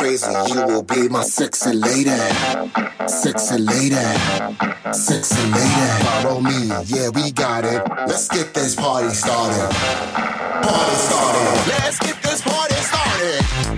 crazy. You will be my sexy lady, sexy lady, sexy lady. Follow me, yeah, we got it. Let's get this party started. Party started. Let's get this party started.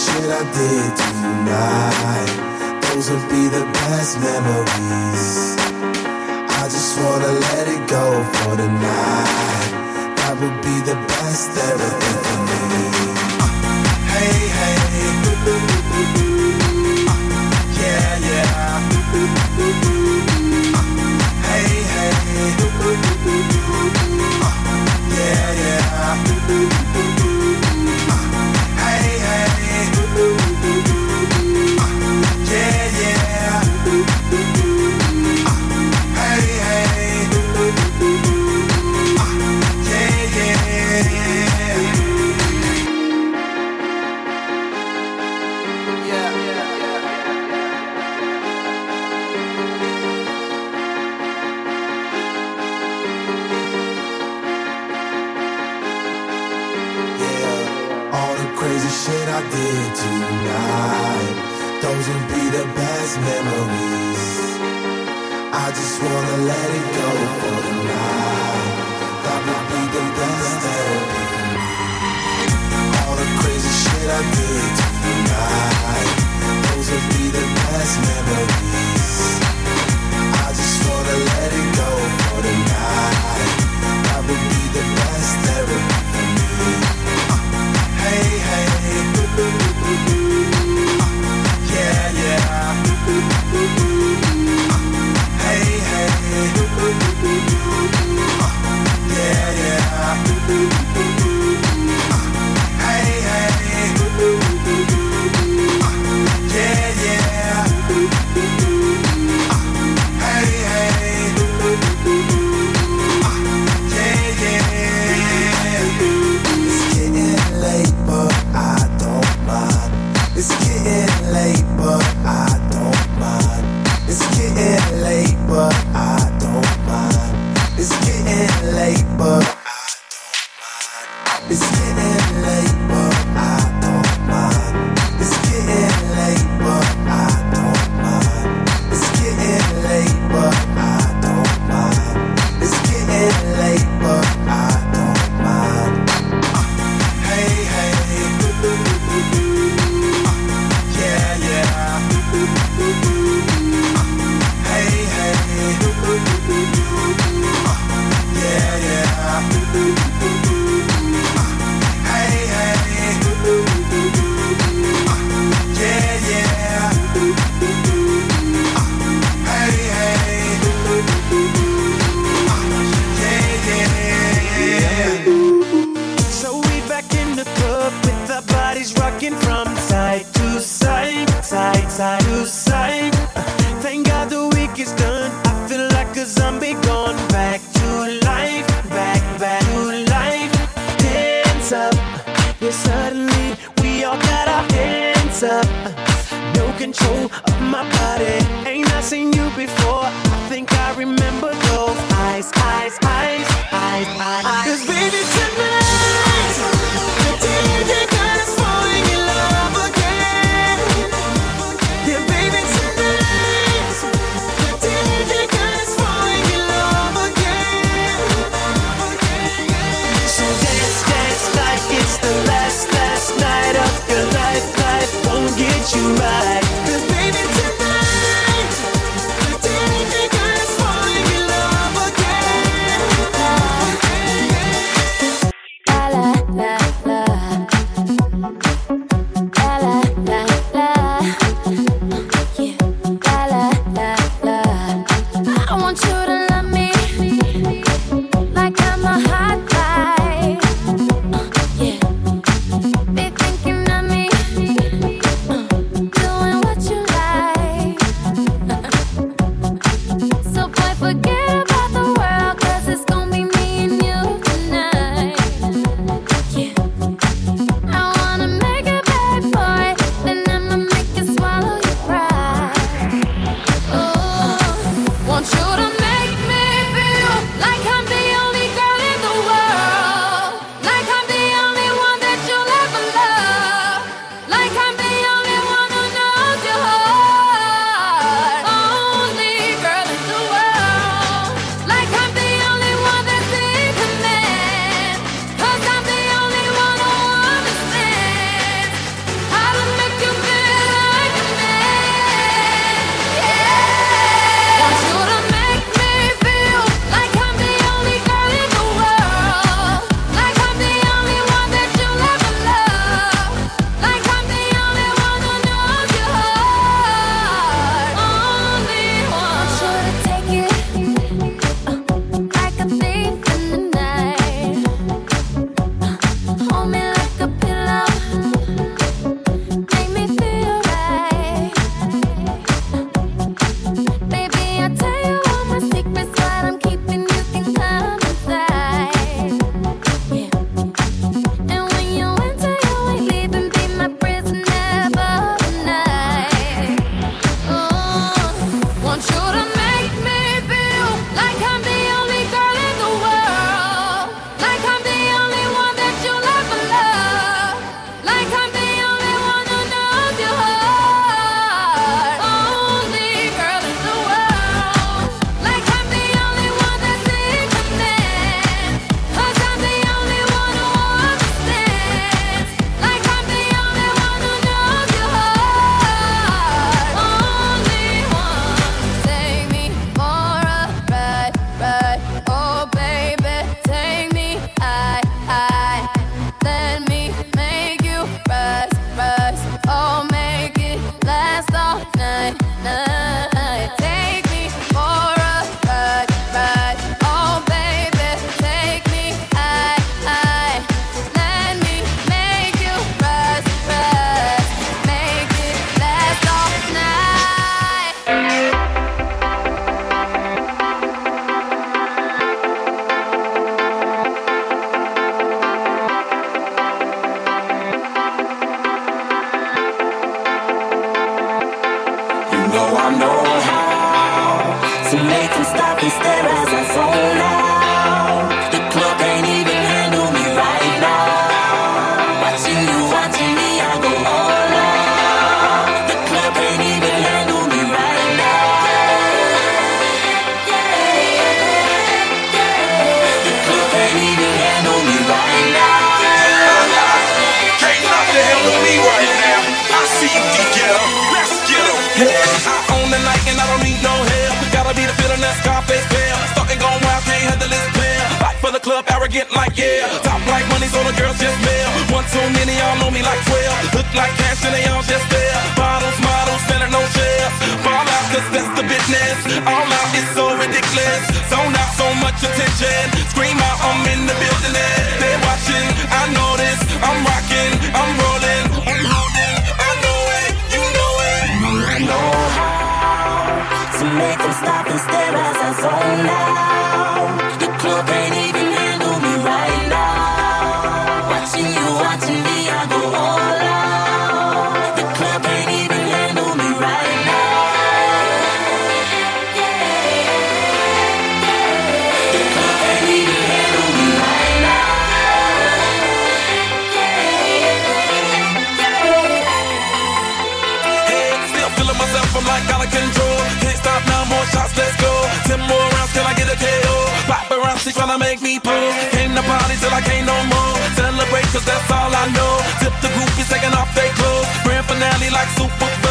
Shit I did tonight. Those w'll be the best memories. I just wanna let it go for the night. That would be know I know how to make them stop and stare as I fall. arrogant like yeah. Top like money, so the girls just male. One too many, y'all know me like 12. Look like cash and they all just there. Bottles, models, better no share. Fall out, cause that's the business. All out is so ridiculous. So out so much attention. Scream out, I'm in the building. They're watching, I know this. I'm rocking, I'm rolling, I'm holding. I know it, you know it. I know how to make them stop and stare as I zone out. tryna make me pull. Came to party till I can't no more. Celebrate cause that's all I know. Tip the groupies taking off their clothes. Grand finale like Super Bowl.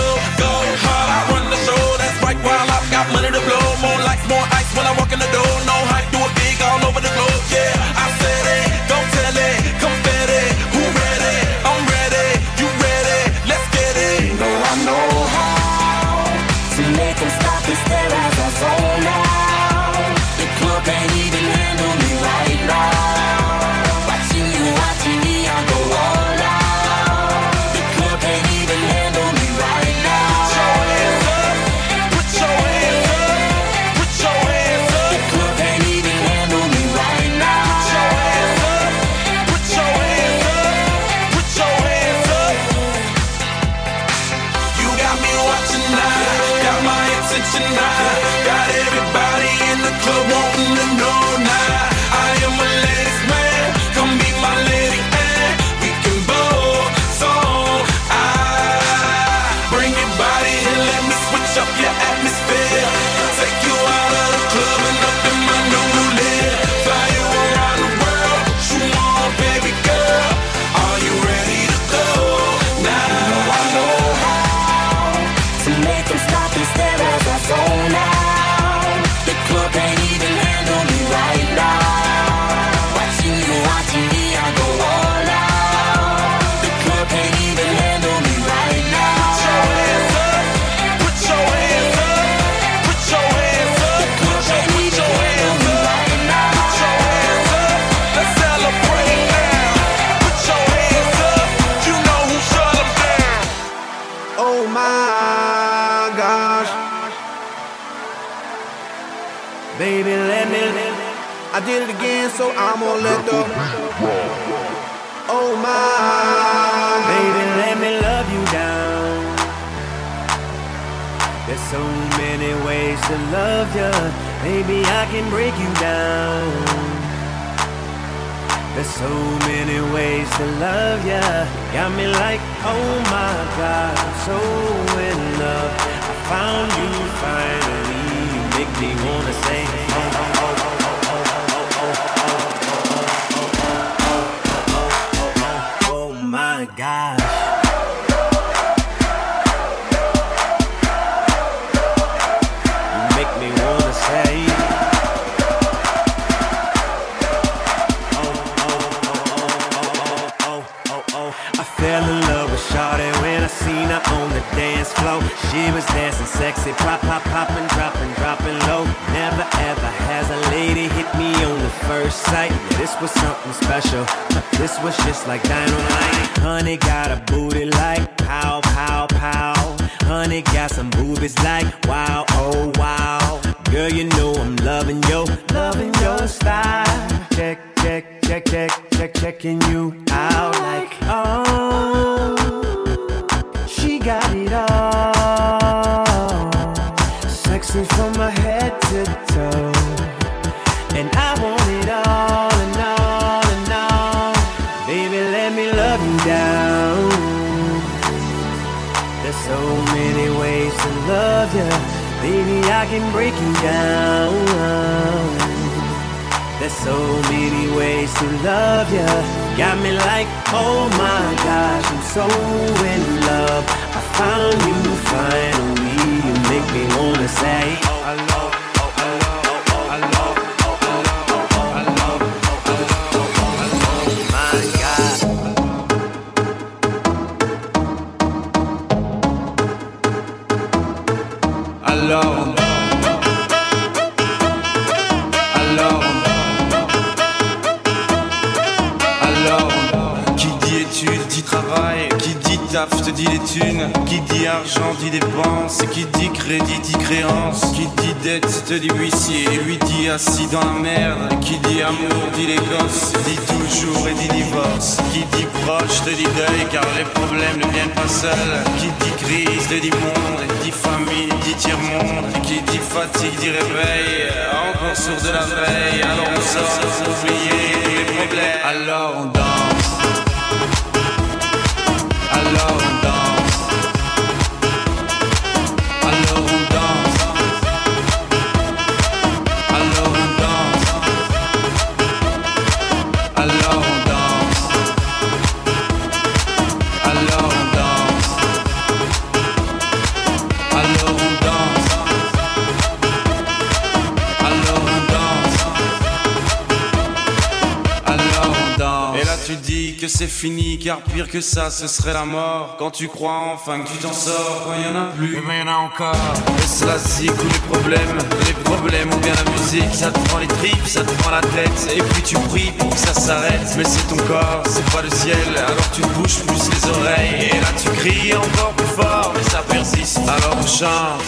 Baby, let me. I did it again, so I'm gonna let the. Oh my. Baby, let me love you down. There's so many ways to love ya. Maybe I can break you down. There's so many ways to love ya. Got me like, oh my god, so in love. I found you finally make me wanna say, oh. Gosh. You make me wanna say. fell in love with Shawty when I seen her on the dance floor. She was dancing sexy, pop, pop, pop, and drop. First. Yeah, this was something special. This was just like dynamite. Honey got a booty like pow, pow, pow. Honey got some boobies like wow, oh wow. Girl, you know I'm loving yo, loving your style. Check, check, check, check, check, checking you out like oh. She got it all. Sexy from my head to I can break you down. There's so many ways to love you. Got me like, oh my gosh, I'm so in love. I found you finally. You make me wanna say, oh, taf te dit les thunes, qui dit argent dit dépenses, qui dit crédit dit créance, qui dit dette te dit huissier, lui dit assis dans la merde, qui dit amour dit les dit toujours et dit divorce, qui dit proche te dit deuil car les problèmes ne viennent pas seuls, qui dit crise te dit monde, dit famille dit tiers-monde, qui dit fatigue dit réveil, encore sourd de la veille, alors on sort tous les problèmes, alors on danse. love. C'est fini, car pire que ça, ce serait la mort. Quand tu crois enfin que tu t'en sors, quand il y en a plus, et ben y en a encore. Et cela zik ou les problèmes, les problèmes ou bien la musique, ça te prend les tripes, ça te prend la tête, et puis tu pries pour que ça s'arrête. Mais c'est ton corps, c'est pas le ciel, alors tu bouges plus les oreilles, et là tu cries encore plus fort, mais ça persiste. Alors on chante.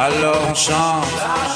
Alors on chante.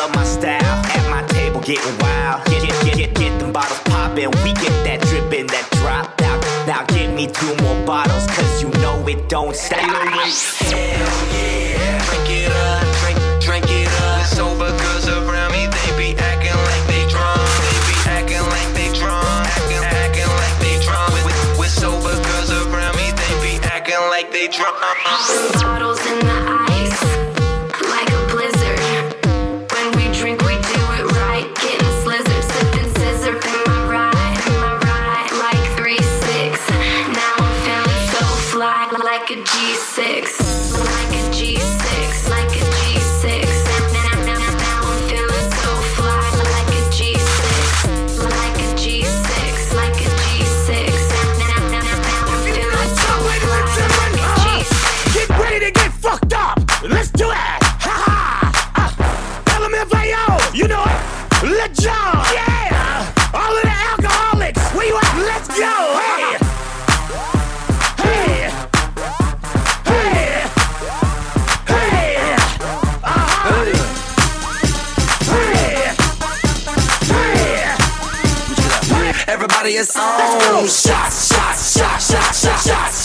love my style. At my table getting wild. Get, get, get, get, get them bottles poppin'. We get that drippin', that drop. Now, now give me two more bottles, cause you know it don't stop. Hell yeah. Drink it up, drink, drink it up. Sober girls around me, they be acting like they drunk. They be acting like they drunk. Acting, acting like they drunk. With, with sober girls around me, they be acting like they drunk. Bottles in the Shots, shots, shots, shots, shots, shots.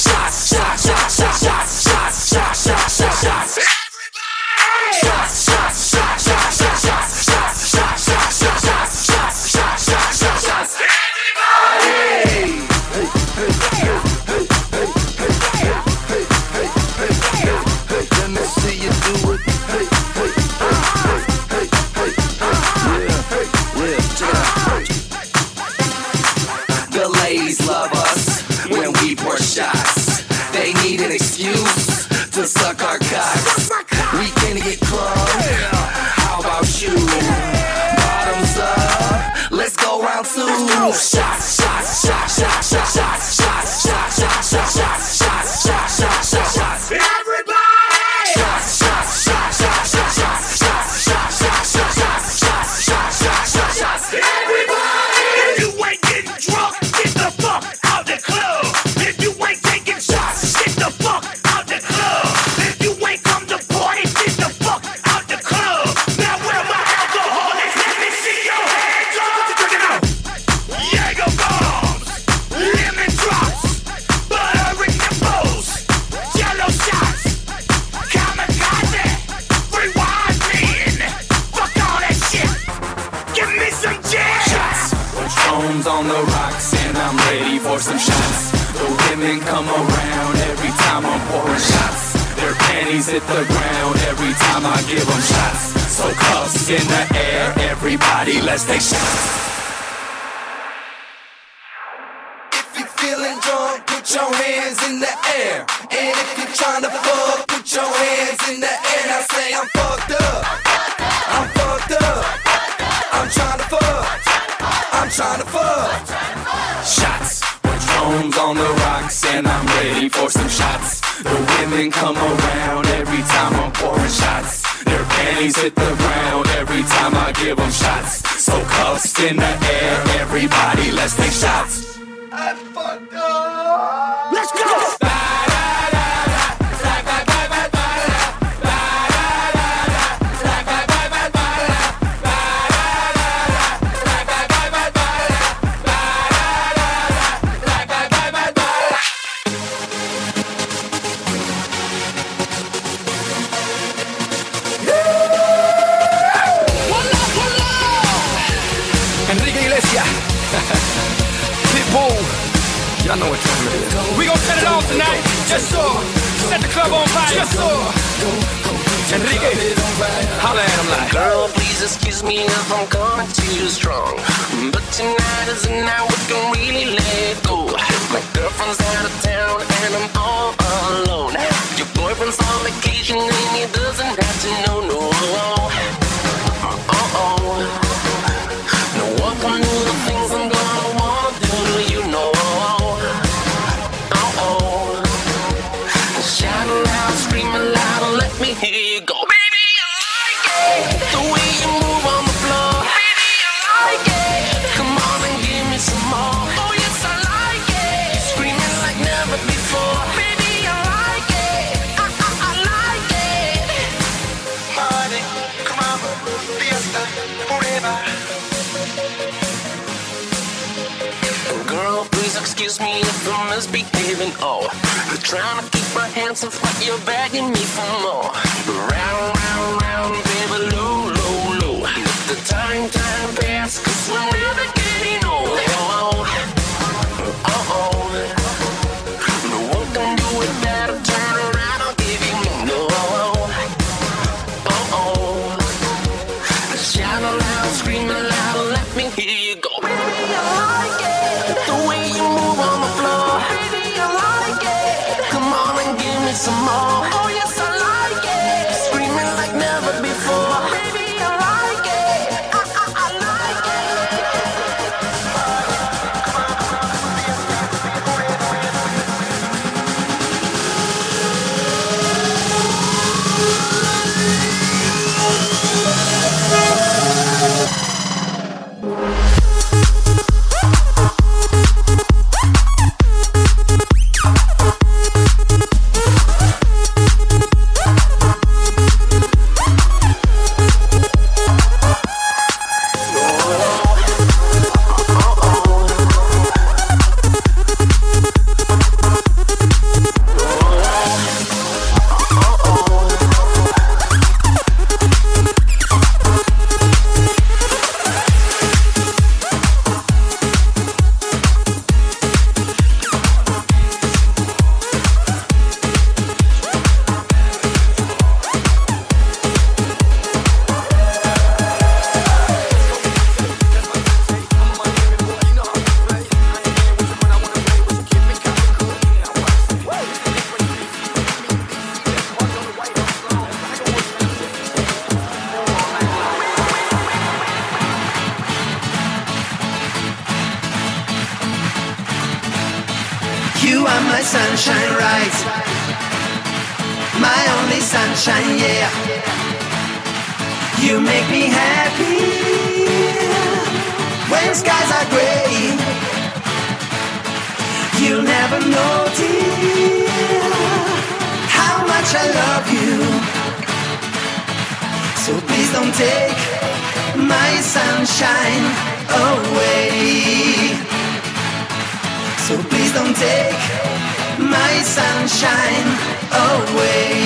and suck our cocks. We gonna get club. How about you? Bottoms up. Let's go round two. Shots, shots, shots, shots. shot. in the air, everybody, let's take shots. You make me happy when skies are gray. You'll never know, dear, how much I love you. So please don't take my sunshine away. So please don't take my sunshine away,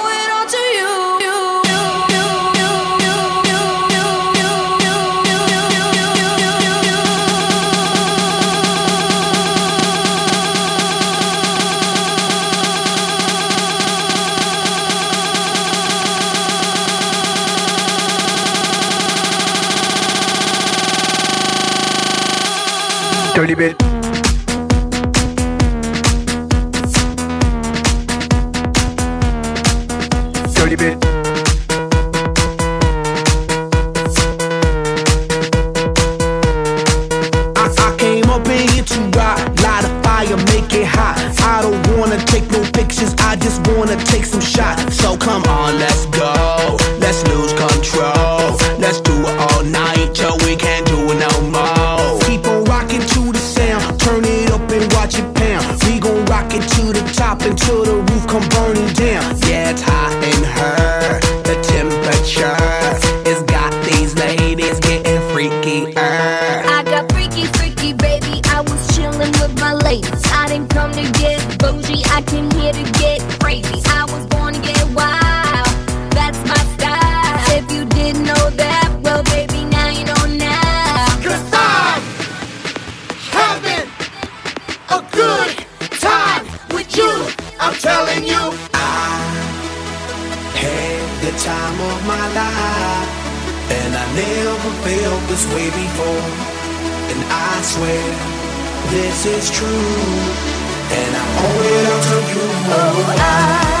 this is true, and I owe it all to you. Oh, I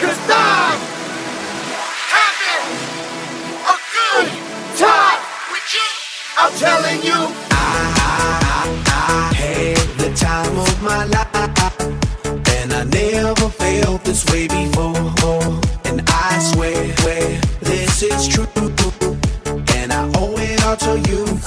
Cause I'm having a good time with you. I'm telling you, I, I, I, I had the time of my life, and I never felt this way before. And I swear, swear this is true, and I owe it all to you.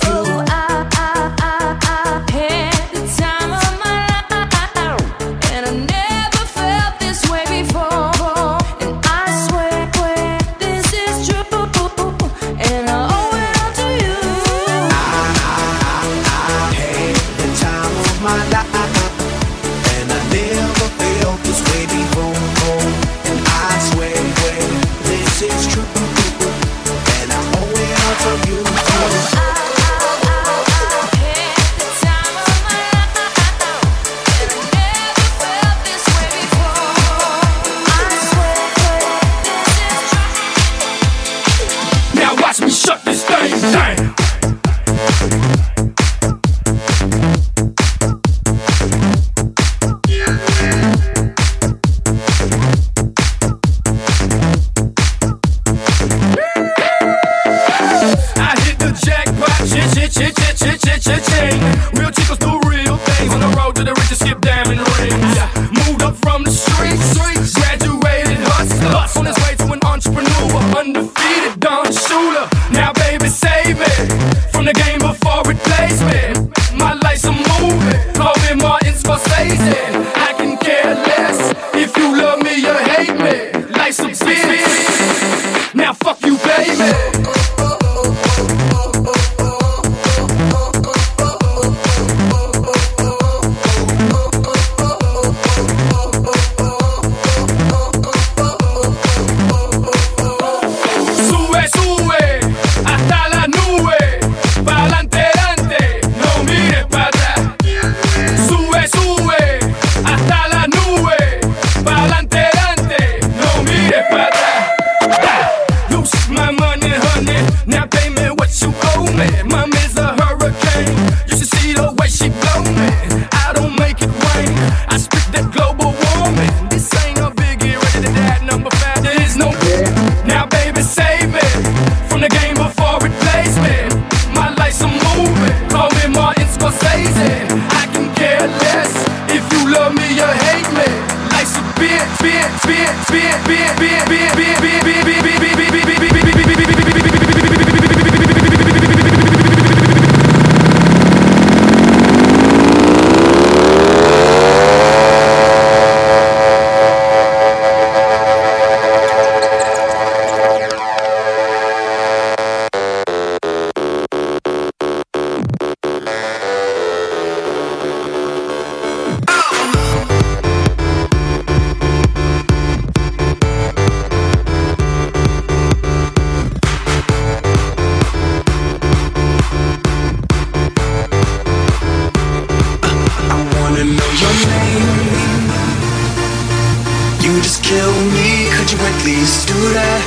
do that.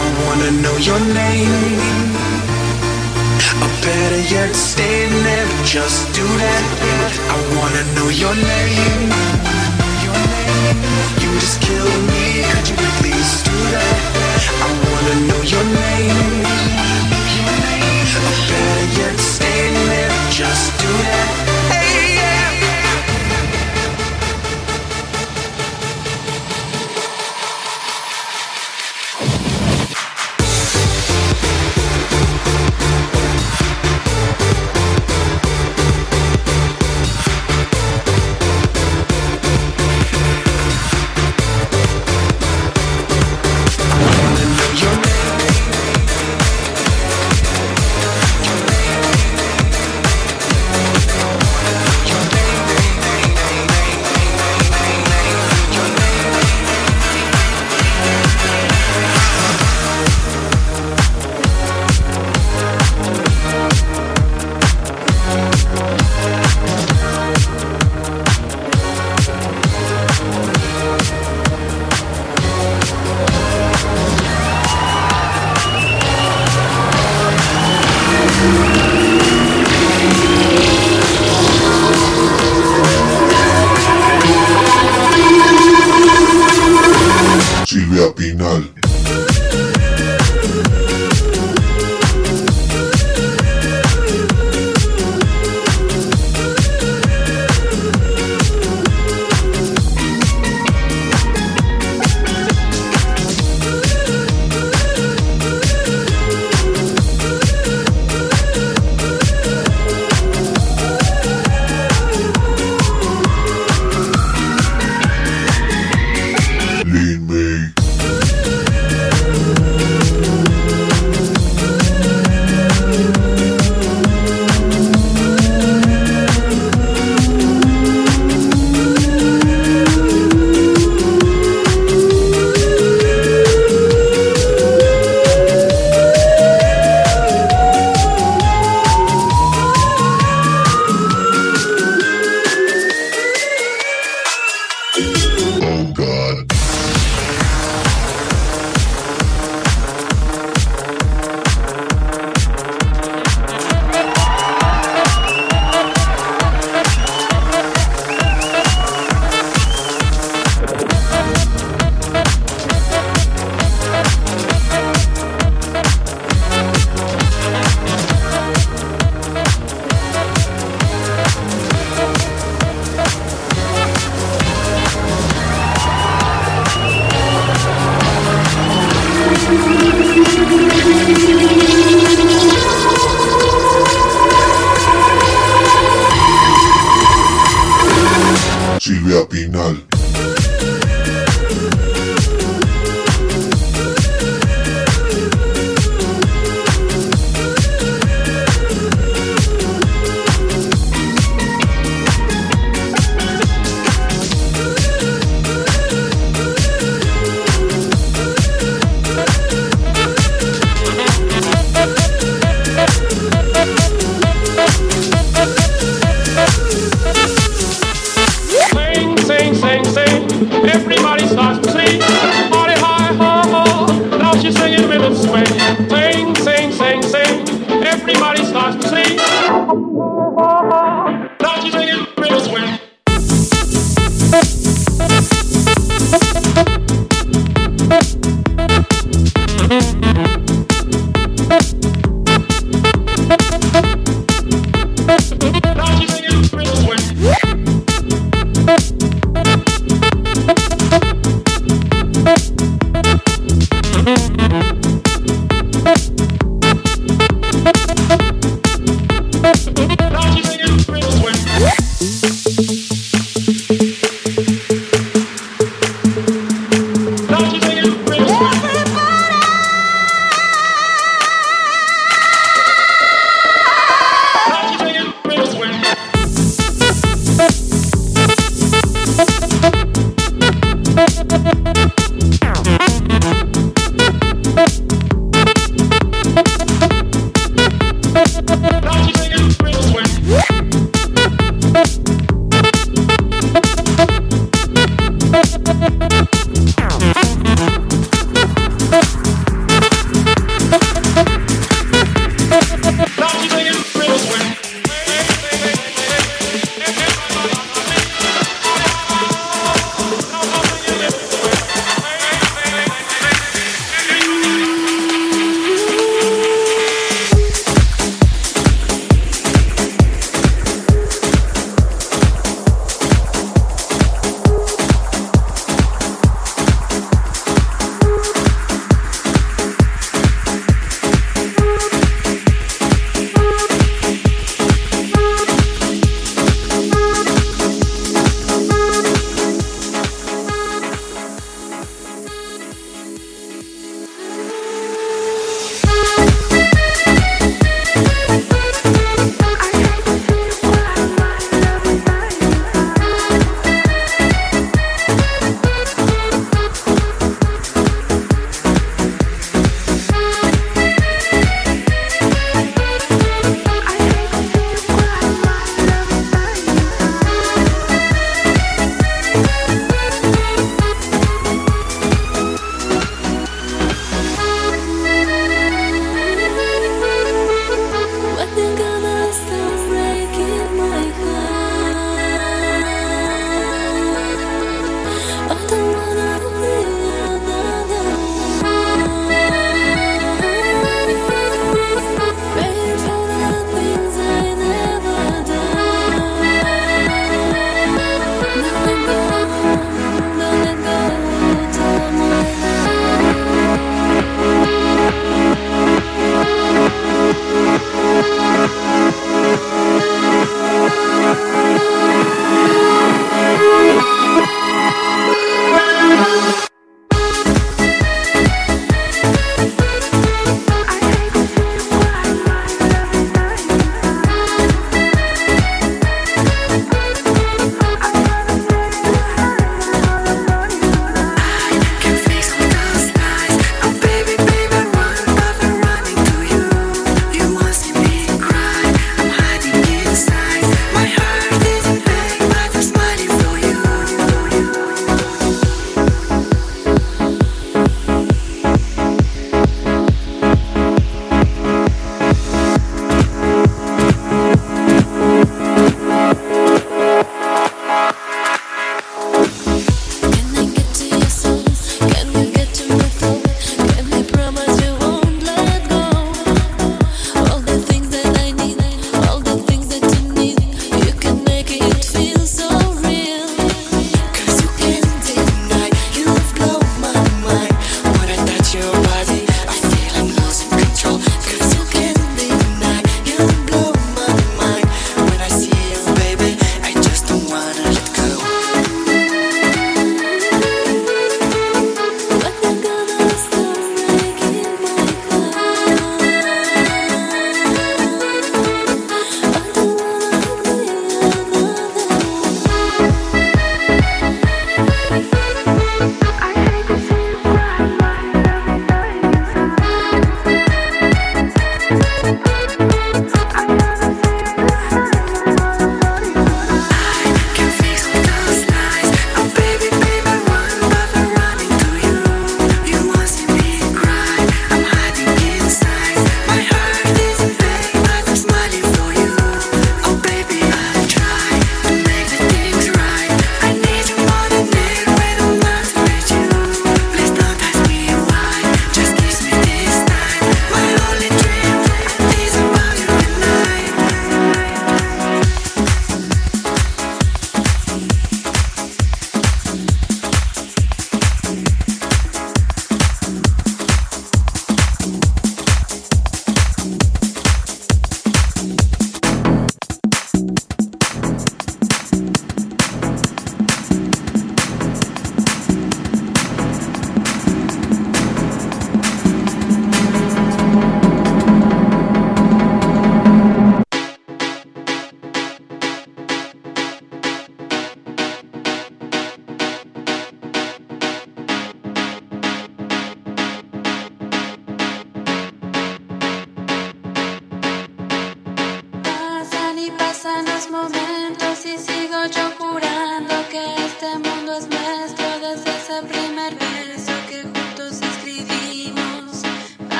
I wanna know your name. Or better yet, stay stand there, just do that. I wanna know your name. Your name. You just killed me. Could you please do that? I wanna know your name.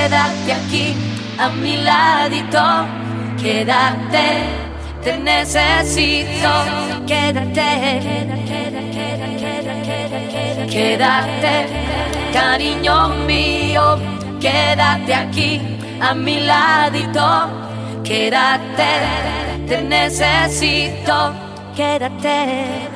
quédate aquí a mi ladito, quédate, te necesito, quédate, quédate, cariño mío, quédate aquí a mi ladito, quédate, te necesito, quédate.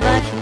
bye bye.